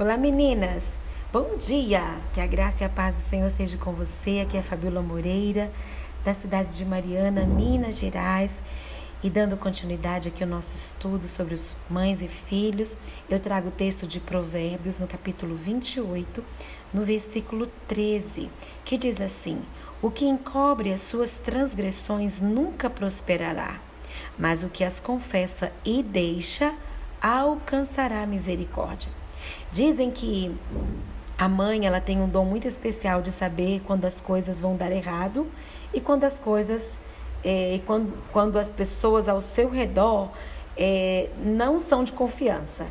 Olá, meninas! Bom dia! Que a graça e a paz do Senhor seja com você. Aqui é a Fabíola Moreira, da cidade de Mariana, Minas Gerais. E dando continuidade aqui ao nosso estudo sobre os mães e filhos, eu trago o texto de Provérbios, no capítulo 28, no versículo 13, que diz assim: O que encobre as suas transgressões nunca prosperará, mas o que as confessa e deixa alcançará misericórdia. Dizem que a mãe ela tem um dom muito especial de saber quando as coisas vão dar errado e quando as coisas é, quando, quando as pessoas ao seu redor é, não são de confiança.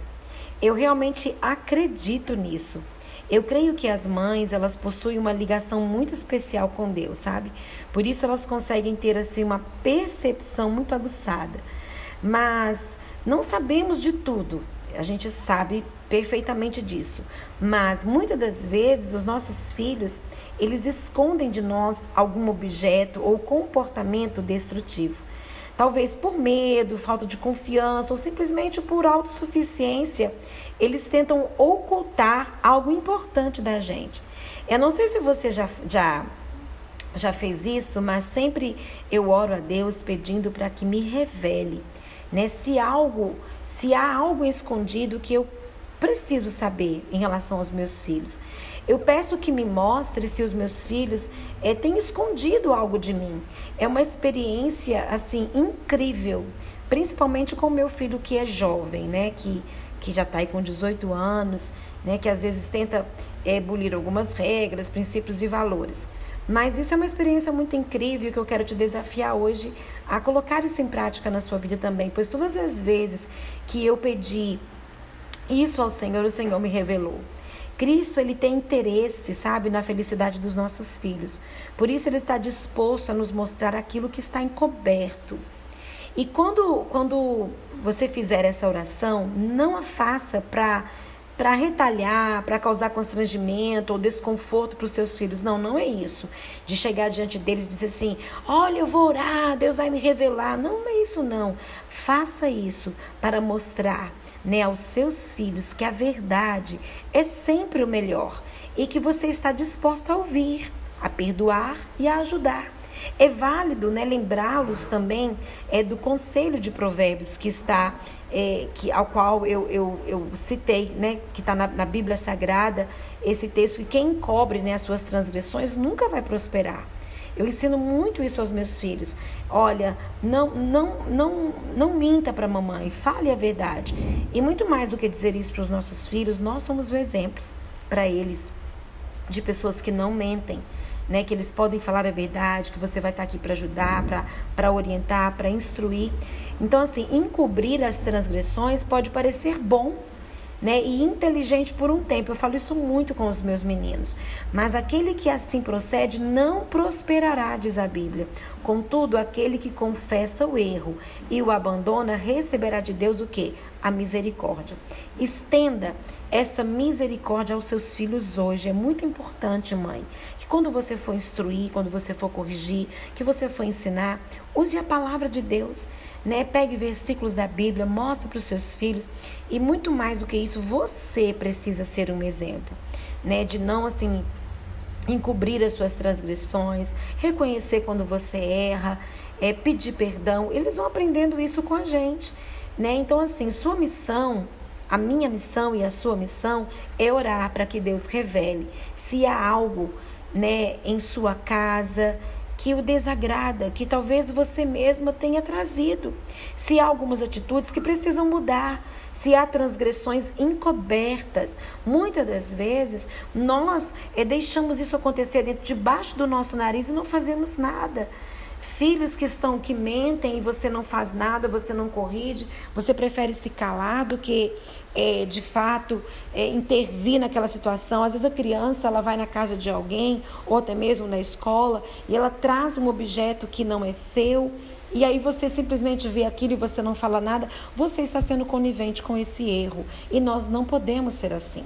Eu realmente acredito nisso. Eu creio que as mães, elas possuem uma ligação muito especial com Deus, sabe? Por isso elas conseguem ter assim uma percepção muito aguçada. Mas não sabemos de tudo. A gente sabe perfeitamente disso. Mas muitas das vezes os nossos filhos, eles escondem de nós algum objeto ou comportamento destrutivo. Talvez por medo, falta de confiança ou simplesmente por autossuficiência, eles tentam ocultar algo importante da gente. Eu não sei se você já, já, já fez isso, mas sempre eu oro a Deus pedindo para que me revele, né? Se algo, se há algo escondido que eu preciso saber em relação aos meus filhos. Eu peço que me mostre se os meus filhos é, têm escondido algo de mim. É uma experiência assim incrível, principalmente com o meu filho que é jovem, né? Que, que já está aí com 18 anos, né? Que às vezes tenta é, algumas regras, princípios e valores. Mas isso é uma experiência muito incrível que eu quero te desafiar hoje a colocar isso em prática na sua vida também, pois todas as vezes que eu pedi isso ao Senhor, o Senhor me revelou. Cristo ele tem interesse, sabe, na felicidade dos nossos filhos. Por isso ele está disposto a nos mostrar aquilo que está encoberto. E quando, quando você fizer essa oração, não a faça para para retalhar, para causar constrangimento ou desconforto para os seus filhos. Não, não é isso. De chegar diante deles e dizer assim: olha, eu vou orar, Deus vai me revelar. Não, não é isso, não. Faça isso para mostrar né, aos seus filhos que a verdade é sempre o melhor e que você está disposta a ouvir, a perdoar e a ajudar. É válido né, lembrá-los também é, do conselho de provérbios que está, é, que, ao qual eu, eu, eu citei, né, que está na, na, Bíblia Sagrada, esse texto, que quem cobre né, as suas transgressões nunca vai prosperar. Eu ensino muito isso aos meus filhos. Olha, não, não, não, não minta para a mamãe, fale a verdade. E muito mais do que dizer isso para os nossos filhos, nós somos os exemplos para eles de pessoas que não mentem. Né, que eles podem falar a verdade, que você vai estar aqui para ajudar, para orientar, para instruir. Então, assim, encobrir as transgressões pode parecer bom, né, e inteligente por um tempo. Eu falo isso muito com os meus meninos. Mas aquele que assim procede não prosperará, diz a Bíblia. Contudo, aquele que confessa o erro e o abandona receberá de Deus o que? A misericórdia. Estenda essa misericórdia aos seus filhos hoje. É muito importante, mãe, que quando você for instruir, quando você for corrigir, que você for ensinar, use a palavra de Deus né? Pegue versículos da Bíblia, mostre para os seus filhos e muito mais do que isso, você precisa ser um exemplo, né? De não assim encobrir as suas transgressões, reconhecer quando você erra, é, pedir perdão. Eles vão aprendendo isso com a gente, né? Então assim, sua missão a minha missão e a sua missão é orar para que Deus revele se há algo, né, em sua casa, que o desagrada, que talvez você mesma tenha trazido. Se há algumas atitudes que precisam mudar, se há transgressões encobertas, muitas das vezes nós é, deixamos isso acontecer dentro debaixo do nosso nariz e não fazemos nada filhos que estão que mentem e você não faz nada, você não corrige, você prefere se calar do que é, de fato é, intervir naquela situação. Às vezes a criança ela vai na casa de alguém ou até mesmo na escola e ela traz um objeto que não é seu e aí você simplesmente vê aquilo e você não fala nada. Você está sendo conivente com esse erro e nós não podemos ser assim.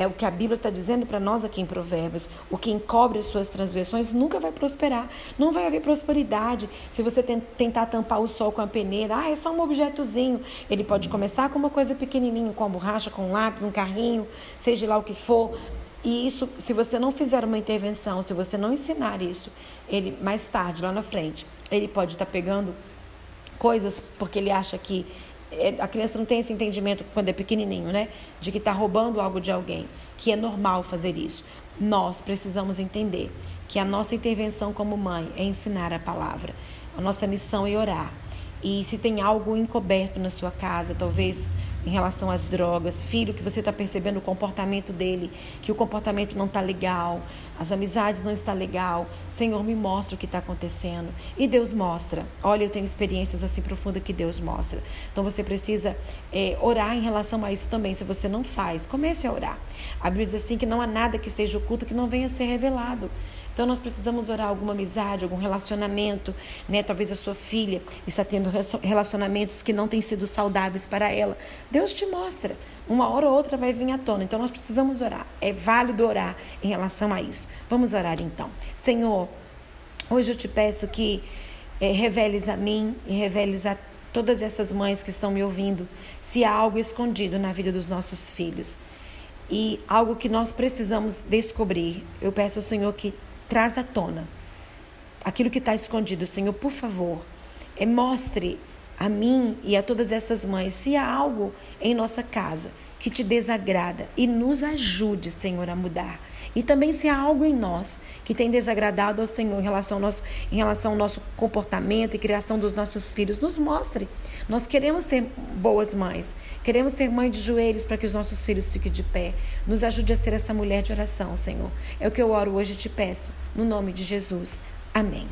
É o que a Bíblia está dizendo para nós aqui em Provérbios. O que encobre as suas transgressões nunca vai prosperar. Não vai haver prosperidade se você tentar tampar o sol com a peneira. Ah, é só um objetozinho. Ele pode começar com uma coisa pequenininha, com a borracha, com um lápis, um carrinho, seja lá o que for. E isso, se você não fizer uma intervenção, se você não ensinar isso, ele mais tarde, lá na frente, ele pode estar tá pegando coisas porque ele acha que é, a criança não tem esse entendimento quando é pequenininho, né? De que está roubando algo de alguém, que é normal fazer isso. Nós precisamos entender que a nossa intervenção como mãe é ensinar a palavra. A nossa missão é orar. E se tem algo encoberto na sua casa, talvez em relação às drogas, filho, que você está percebendo o comportamento dele, que o comportamento não está legal, as amizades não está legal, Senhor, me mostra o que está acontecendo. E Deus mostra. Olha, eu tenho experiências assim profundas que Deus mostra. Então você precisa é, orar em relação a isso também. Se você não faz, comece a orar. A Bíblia diz assim que não há nada que esteja oculto que não venha a ser revelado. Então nós precisamos orar alguma amizade, algum relacionamento, né? Talvez a sua filha está tendo relacionamentos que não têm sido saudáveis para ela. Deus te mostra. Uma hora ou outra vai vir à tona. Então nós precisamos orar. É válido orar em relação a isso. Vamos orar então. Senhor, hoje eu te peço que é, reveles a mim e reveles a todas essas mães que estão me ouvindo se há algo escondido na vida dos nossos filhos e algo que nós precisamos descobrir. Eu peço ao Senhor que traz à tona aquilo que está escondido. Senhor, por favor, é, mostre a mim e a todas essas mães se há algo em nossa casa que te desagrada e nos ajude, Senhor, a mudar. E também se há algo em nós que tem desagradado ao Senhor em relação ao nosso, em relação ao nosso comportamento e criação dos nossos filhos, nos mostre. Nós queremos ser boas mães, queremos ser mãe de joelhos para que os nossos filhos fiquem de pé. Nos ajude a ser essa mulher de oração, Senhor. É o que eu oro hoje e te peço, no nome de Jesus. Amém.